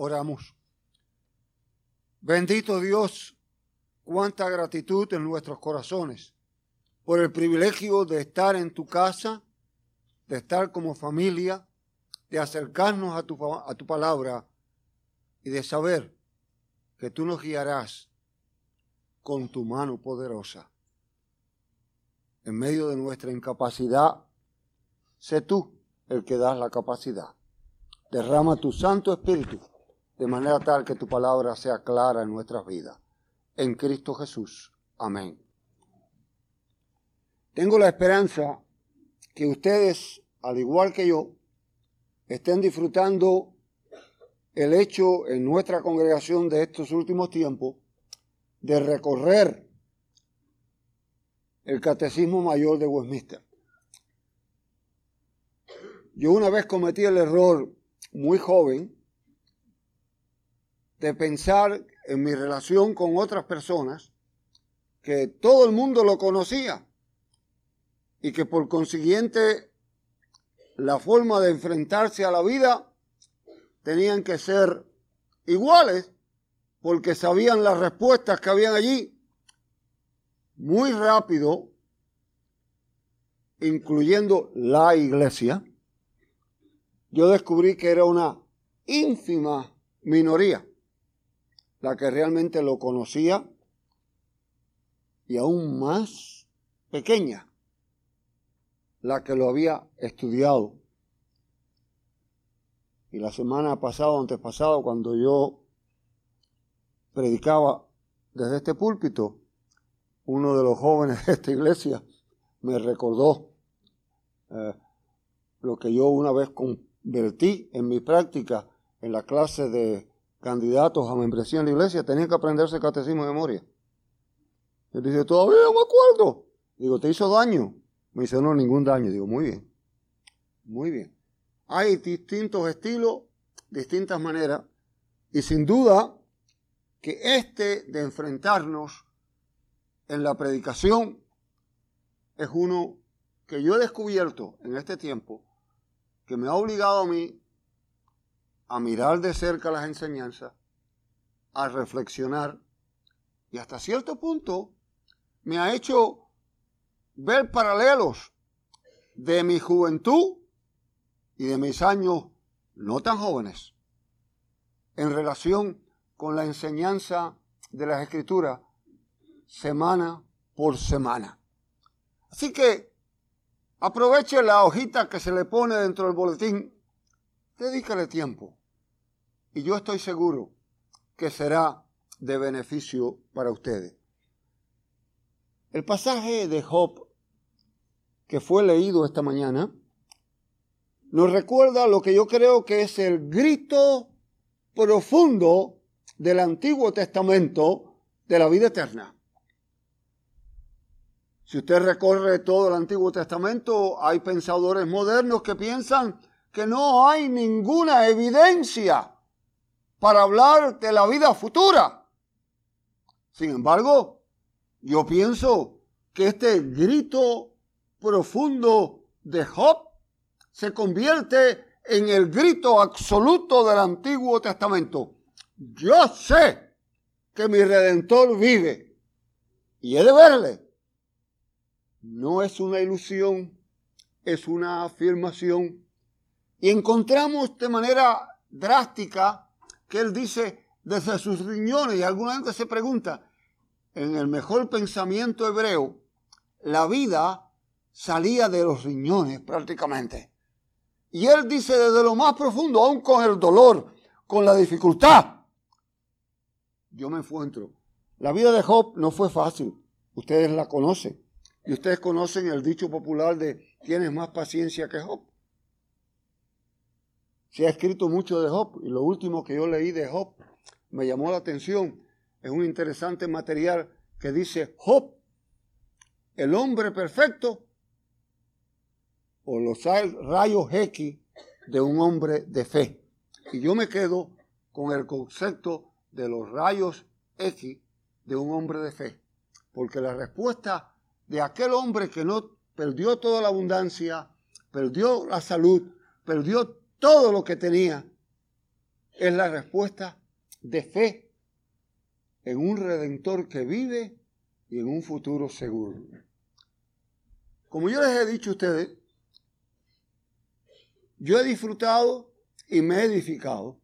Oramos. Bendito Dios, cuánta gratitud en nuestros corazones por el privilegio de estar en tu casa, de estar como familia, de acercarnos a tu, a tu palabra y de saber que tú nos guiarás con tu mano poderosa. En medio de nuestra incapacidad, sé tú el que das la capacidad. Derrama tu Santo Espíritu de manera tal que tu palabra sea clara en nuestras vidas. En Cristo Jesús. Amén. Tengo la esperanza que ustedes, al igual que yo, estén disfrutando el hecho en nuestra congregación de estos últimos tiempos de recorrer el Catecismo Mayor de Westminster. Yo una vez cometí el error muy joven de pensar en mi relación con otras personas que todo el mundo lo conocía y que por consiguiente la forma de enfrentarse a la vida tenían que ser iguales porque sabían las respuestas que habían allí muy rápido, incluyendo la iglesia, yo descubrí que era una ínfima minoría la que realmente lo conocía y aún más pequeña la que lo había estudiado. Y la semana pasada, antes pasado, cuando yo predicaba desde este púlpito, uno de los jóvenes de esta iglesia me recordó eh, lo que yo una vez convertí en mi práctica en la clase de candidatos a membresía en la iglesia tenían que aprenderse catecismo de memoria. Él dice, todavía no me acuerdo. Digo, ¿te hizo daño? Me dice, no, ningún daño. Digo, muy bien. Muy bien. Hay distintos estilos, distintas maneras, y sin duda que este de enfrentarnos en la predicación es uno que yo he descubierto en este tiempo, que me ha obligado a mí a mirar de cerca las enseñanzas, a reflexionar y hasta cierto punto me ha hecho ver paralelos de mi juventud y de mis años no tan jóvenes en relación con la enseñanza de las escrituras semana por semana. Así que aproveche la hojita que se le pone dentro del boletín, dedícale tiempo y yo estoy seguro que será de beneficio para ustedes. El pasaje de Job que fue leído esta mañana nos recuerda lo que yo creo que es el grito profundo del Antiguo Testamento de la vida eterna. Si usted recorre todo el Antiguo Testamento, hay pensadores modernos que piensan que no hay ninguna evidencia para hablar de la vida futura. Sin embargo, yo pienso que este grito profundo de Job se convierte en el grito absoluto del Antiguo Testamento. Yo sé que mi redentor vive y he de verle. No es una ilusión, es una afirmación. Y encontramos de manera drástica que él dice desde sus riñones, y alguna gente se pregunta, en el mejor pensamiento hebreo, la vida salía de los riñones prácticamente. Y él dice desde lo más profundo, aún con el dolor, con la dificultad, yo me encuentro. La vida de Job no fue fácil, ustedes la conocen. Y ustedes conocen el dicho popular de tienes más paciencia que Job. Se ha escrito mucho de Job y lo último que yo leí de Job me llamó la atención. Es un interesante material que dice Job, el hombre perfecto o los rayos X de un hombre de fe. Y yo me quedo con el concepto de los rayos X de un hombre de fe. Porque la respuesta de aquel hombre que no perdió toda la abundancia, perdió la salud, perdió todo lo que tenía es la respuesta de fe en un redentor que vive y en un futuro seguro. Como yo les he dicho a ustedes, yo he disfrutado y me he edificado.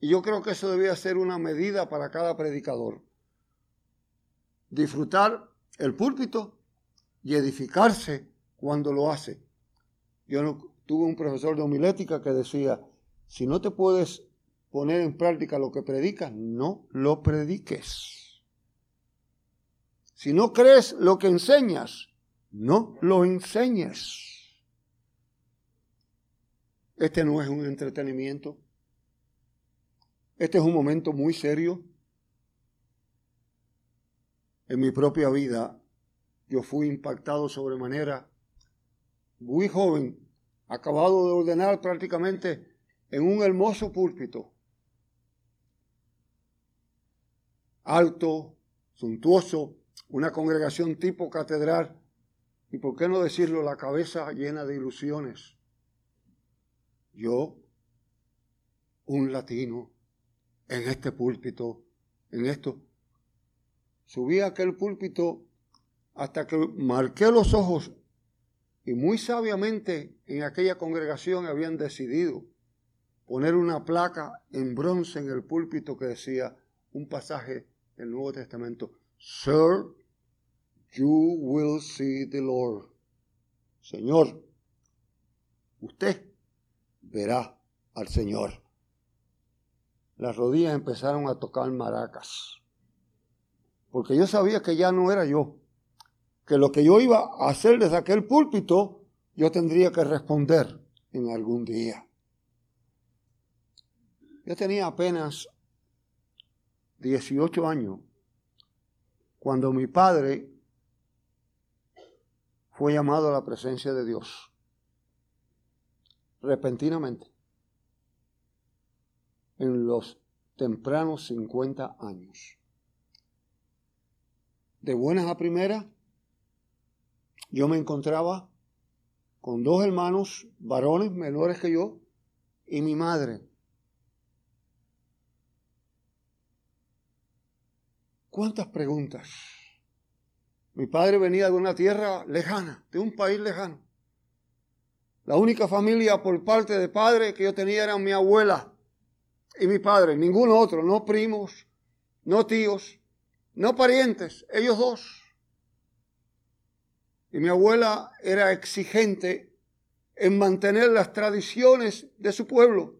Y yo creo que eso debía ser una medida para cada predicador. Disfrutar el púlpito y edificarse cuando lo hace. Yo no, tuve un profesor de homilética que decía, si no te puedes poner en práctica lo que predicas, no lo prediques. Si no crees lo que enseñas, no lo enseñes. Este no es un entretenimiento. Este es un momento muy serio. En mi propia vida yo fui impactado sobremanera, muy joven, acabado de ordenar prácticamente en un hermoso púlpito, alto, suntuoso, una congregación tipo catedral, y por qué no decirlo, la cabeza llena de ilusiones. Yo, un latino, en este púlpito, en esto, subí a aquel púlpito hasta que marqué los ojos y muy sabiamente en aquella congregación habían decidido poner una placa en bronce en el púlpito que decía un pasaje del Nuevo Testamento, Sir, you will see the Lord. Señor, usted verá al Señor. Las rodillas empezaron a tocar maracas, porque yo sabía que ya no era yo, que lo que yo iba a hacer desde aquel púlpito, yo tendría que responder en algún día. Yo tenía apenas 18 años cuando mi padre fue llamado a la presencia de Dios repentinamente en los tempranos 50 años. De buenas a primeras, yo me encontraba con dos hermanos varones menores que yo y mi madre. ¿Cuántas preguntas? Mi padre venía de una tierra lejana, de un país lejano. La única familia por parte de padre que yo tenía era mi abuela y mi padre, ningún otro, no primos, no tíos, no parientes, ellos dos. Y mi abuela era exigente en mantener las tradiciones de su pueblo.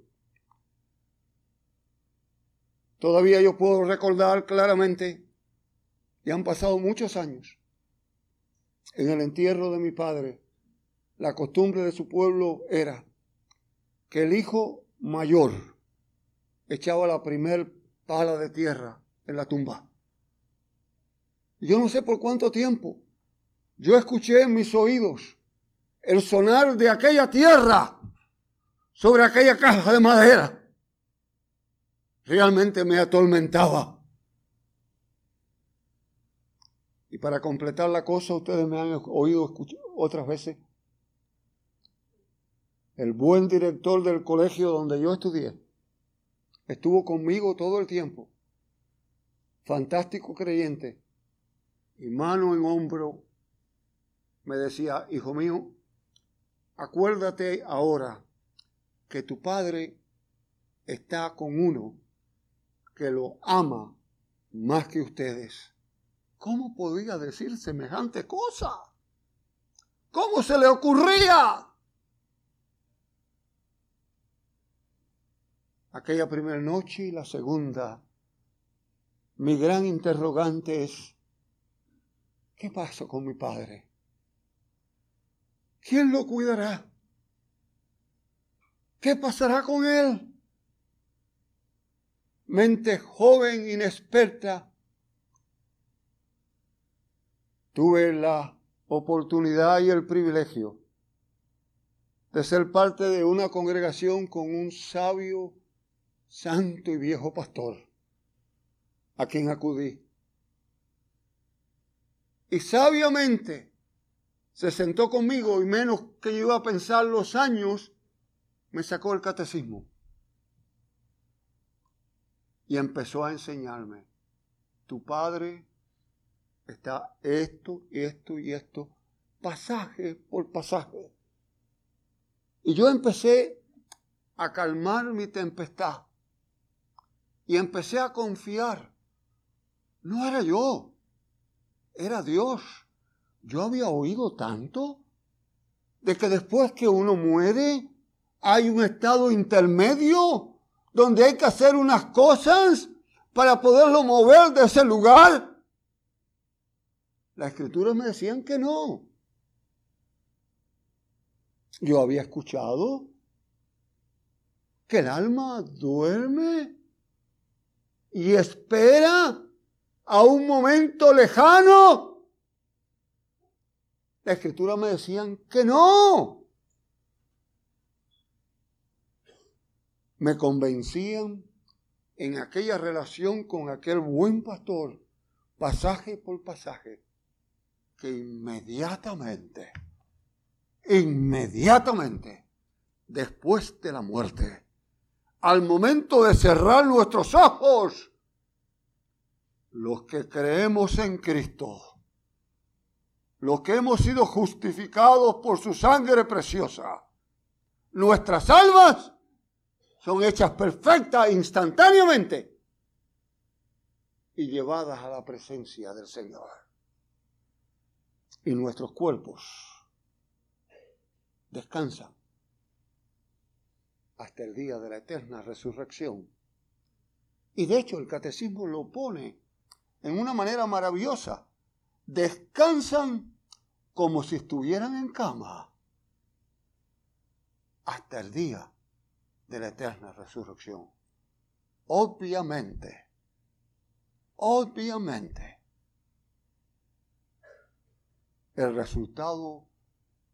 Todavía yo puedo recordar claramente, y han pasado muchos años, en el entierro de mi padre, la costumbre de su pueblo era que el hijo mayor echaba la primer pala de tierra en la tumba. Yo no sé por cuánto tiempo. Yo escuché en mis oídos el sonar de aquella tierra sobre aquella caja de madera. Realmente me atormentaba. Y para completar la cosa, ustedes me han oído otras veces el buen director del colegio donde yo estudié, estuvo conmigo todo el tiempo. Fantástico creyente. Y mano en hombro me decía, hijo mío, acuérdate ahora que tu padre está con uno que lo ama más que ustedes. ¿Cómo podía decir semejante cosa? ¿Cómo se le ocurría? aquella primera noche y la segunda, mi gran interrogante es, ¿qué pasó con mi padre? ¿Quién lo cuidará? ¿Qué pasará con él? Mente joven, inexperta, tuve la oportunidad y el privilegio de ser parte de una congregación con un sabio santo y viejo pastor, a quien acudí. Y sabiamente se sentó conmigo y menos que yo iba a pensar los años, me sacó el catecismo. Y empezó a enseñarme, tu padre está esto, esto y esto, pasaje por pasaje. Y yo empecé a calmar mi tempestad. Y empecé a confiar. No era yo, era Dios. Yo había oído tanto de que después que uno muere hay un estado intermedio donde hay que hacer unas cosas para poderlo mover de ese lugar. Las escrituras me decían que no. Yo había escuchado que el alma duerme y espera a un momento lejano. La escritura me decían que no. Me convencían en aquella relación con aquel buen pastor, pasaje por pasaje, que inmediatamente, inmediatamente, después de la muerte, al momento de cerrar nuestros ojos, los que creemos en Cristo, los que hemos sido justificados por su sangre preciosa, nuestras almas son hechas perfectas instantáneamente y llevadas a la presencia del Señor. Y nuestros cuerpos descansan hasta el día de la eterna resurrección. Y de hecho el catecismo lo pone en una manera maravillosa. Descansan como si estuvieran en cama hasta el día de la eterna resurrección. Obviamente, obviamente, el resultado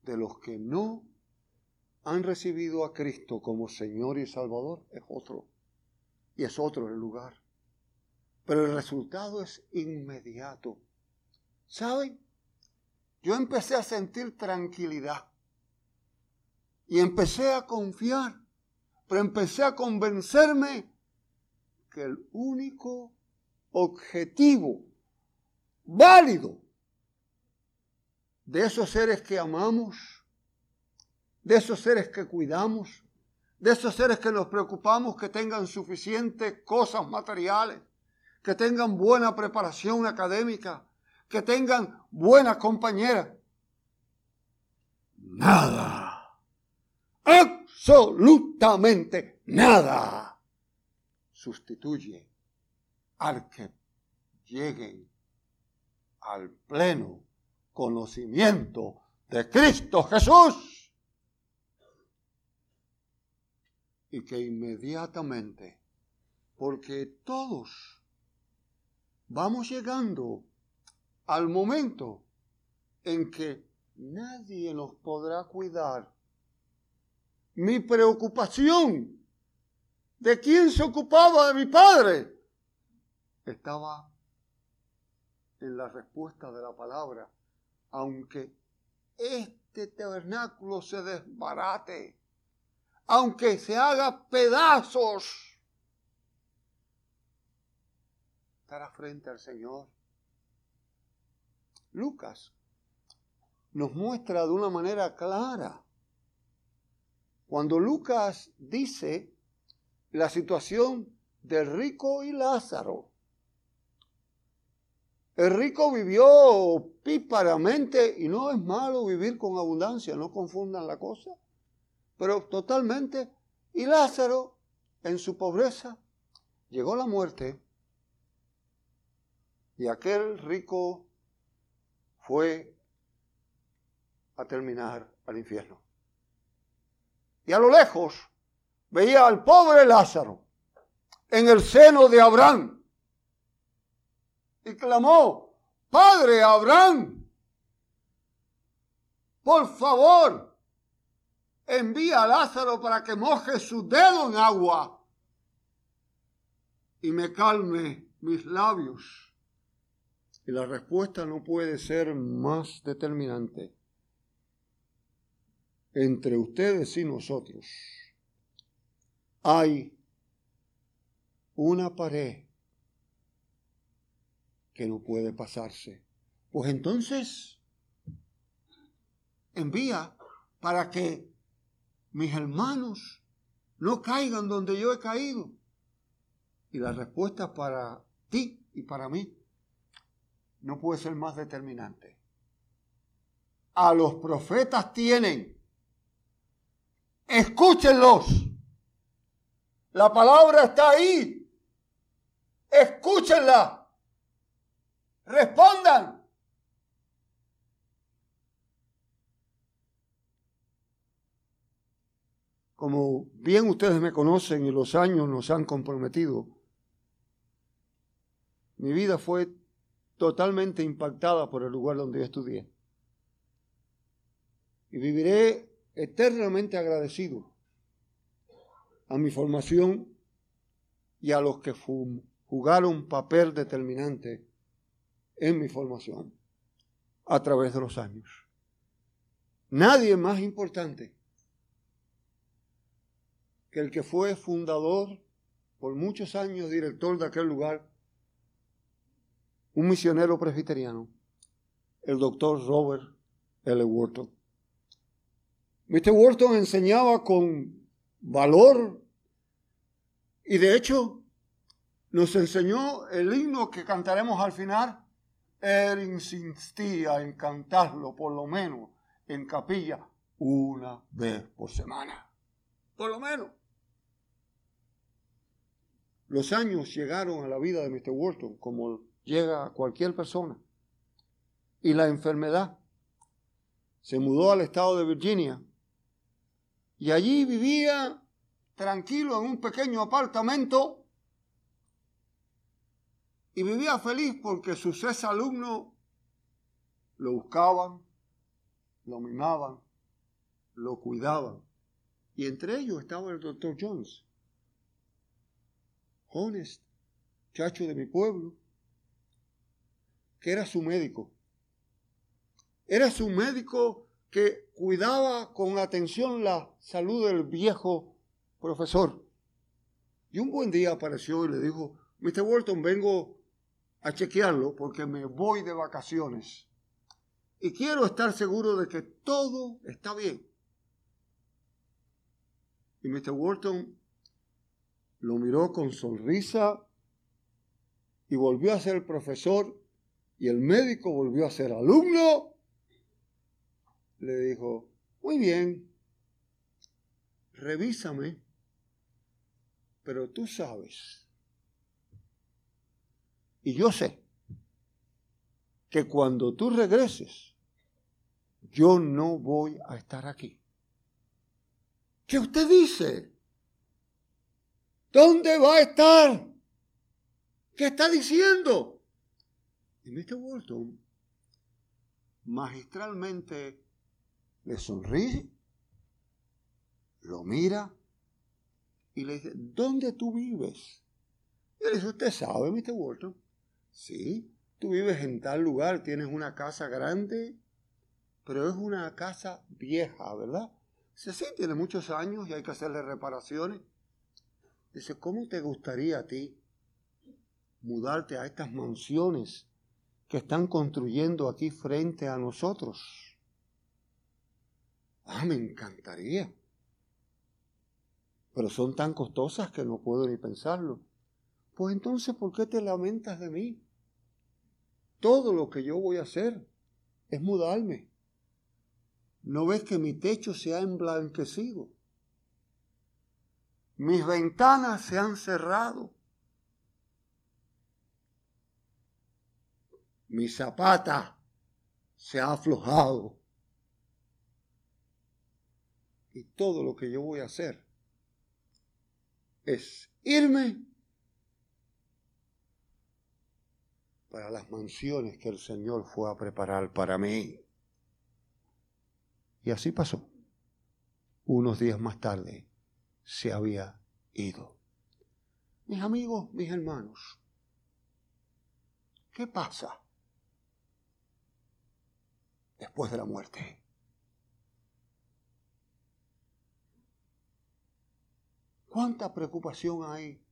de los que no han recibido a Cristo como Señor y Salvador es otro. Y es otro el lugar. Pero el resultado es inmediato. ¿Saben? Yo empecé a sentir tranquilidad. Y empecé a confiar. Pero empecé a convencerme que el único objetivo válido de esos seres que amamos de esos seres que cuidamos, de esos seres que nos preocupamos que tengan suficientes cosas materiales, que tengan buena preparación académica, que tengan buena compañera. Nada, absolutamente nada sustituye al que lleguen al pleno conocimiento de Cristo Jesús. y que inmediatamente, porque todos vamos llegando al momento en que nadie nos podrá cuidar. Mi preocupación de quién se ocupaba de mi padre estaba en la respuesta de la palabra, aunque este tabernáculo se desbarate aunque se haga pedazos, estará frente al Señor. Lucas nos muestra de una manera clara. Cuando Lucas dice la situación del rico y Lázaro, el rico vivió píparamente y no es malo vivir con abundancia, no confundan la cosa pero totalmente. Y Lázaro, en su pobreza, llegó la muerte y aquel rico fue a terminar al infierno. Y a lo lejos veía al pobre Lázaro en el seno de Abraham y clamó, Padre Abraham, por favor, envía a Lázaro para que moje su dedo en agua y me calme mis labios. Y la respuesta no puede ser más determinante. Entre ustedes y nosotros hay una pared que no puede pasarse. Pues entonces envía para que mis hermanos no caigan donde yo he caído. Y la respuesta para ti y para mí no puede ser más determinante. A los profetas tienen. Escúchenlos. La palabra está ahí. Escúchenla. Respondan. Como bien ustedes me conocen y los años nos han comprometido, mi vida fue totalmente impactada por el lugar donde yo estudié. Y viviré eternamente agradecido a mi formación y a los que jugaron papel determinante en mi formación a través de los años. Nadie más importante que el que fue fundador por muchos años, director de aquel lugar, un misionero presbiteriano, el doctor Robert L. Wharton. Mr. Wharton enseñaba con valor y de hecho nos enseñó el himno que cantaremos al final. Él insistía en cantarlo por lo menos en capilla una vez por semana. Por lo menos. Los años llegaron a la vida de Mr. Wharton como llega a cualquier persona. Y la enfermedad. Se mudó al estado de Virginia y allí vivía tranquilo en un pequeño apartamento y vivía feliz porque sus ex alumnos lo buscaban, lo mimaban, lo cuidaban. Y entre ellos estaba el doctor Jones, honest, chacho de mi pueblo, que era su médico. Era su médico que cuidaba con atención la salud del viejo profesor. Y un buen día apareció y le dijo, Mr. Walton, vengo a chequearlo porque me voy de vacaciones. Y quiero estar seguro de que todo está bien. Y Mr. Walton lo miró con sonrisa y volvió a ser profesor y el médico volvió a ser alumno, le dijo, muy bien, revísame, pero tú sabes, y yo sé, que cuando tú regreses, yo no voy a estar aquí. ¿Qué usted dice? ¿Dónde va a estar? ¿Qué está diciendo? Y Mr. Walton magistralmente le sonríe, lo mira y le dice, ¿dónde tú vives? Y le dice, ¿usted sabe, Mr. Walton? Sí, tú vives en tal lugar, tienes una casa grande, pero es una casa vieja, ¿verdad? Dice, sí, tiene muchos años y hay que hacerle reparaciones. Dice, ¿cómo te gustaría a ti mudarte a estas mansiones que están construyendo aquí frente a nosotros. Ah, me encantaría. Pero son tan costosas que no puedo ni pensarlo. Pues entonces, ¿por qué te lamentas de mí? Todo lo que yo voy a hacer es mudarme. ¿No ves que mi techo se ha emblanquecido? Mis ventanas se han cerrado. Mi zapata se ha aflojado. Y todo lo que yo voy a hacer es irme para las mansiones que el Señor fue a preparar para mí. Y así pasó. Unos días más tarde se había ido. Mis amigos, mis hermanos, ¿qué pasa después de la muerte. ¿Cuánta preocupación hay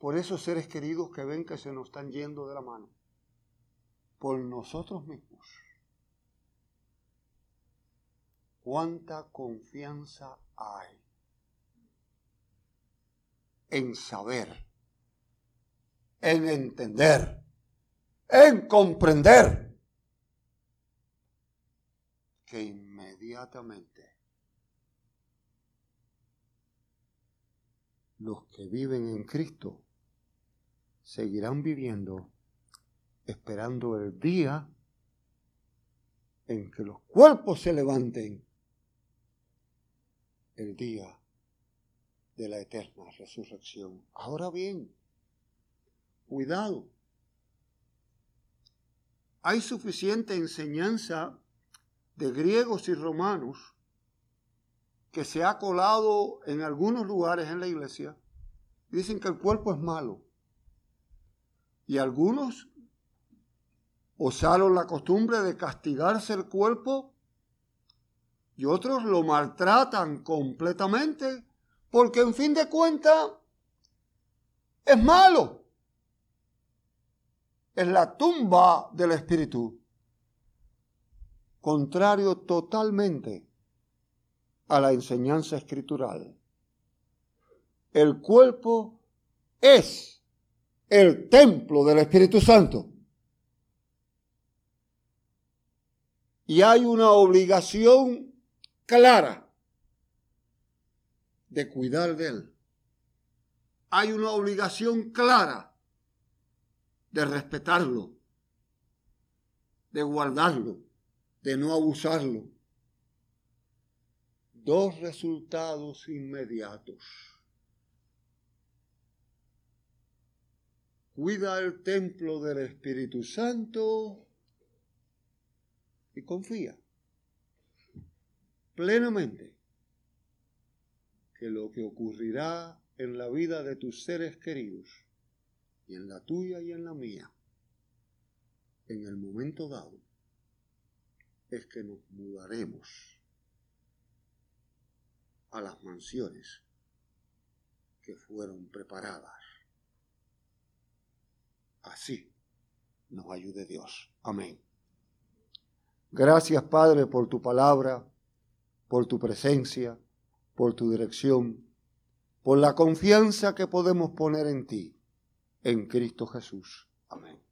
por esos seres queridos que ven que se nos están yendo de la mano, por nosotros mismos. ¿Cuánta confianza hay en saber, en entender, en comprender que inmediatamente los que viven en Cristo seguirán viviendo esperando el día en que los cuerpos se levanten, el día de la eterna resurrección. Ahora bien, cuidado, hay suficiente enseñanza de griegos y romanos que se ha colado en algunos lugares en la iglesia. Dicen que el cuerpo es malo. Y algunos usaron la costumbre de castigarse el cuerpo y otros lo maltratan completamente porque en fin de cuentas es malo. Es la tumba del espíritu. Contrario totalmente a la enseñanza escritural. El cuerpo es el templo del Espíritu Santo. Y hay una obligación clara de cuidar de él. Hay una obligación clara de respetarlo, de guardarlo, de no abusarlo dos resultados inmediatos. Cuida el templo del Espíritu Santo y confía plenamente que lo que ocurrirá en la vida de tus seres queridos y en la tuya y en la mía, en el momento dado, es que nos mudaremos a las mansiones que fueron preparadas. Así nos ayude Dios. Amén. Gracias Padre por tu palabra, por tu presencia, por tu dirección, por la confianza que podemos poner en ti, en Cristo Jesús. Amén.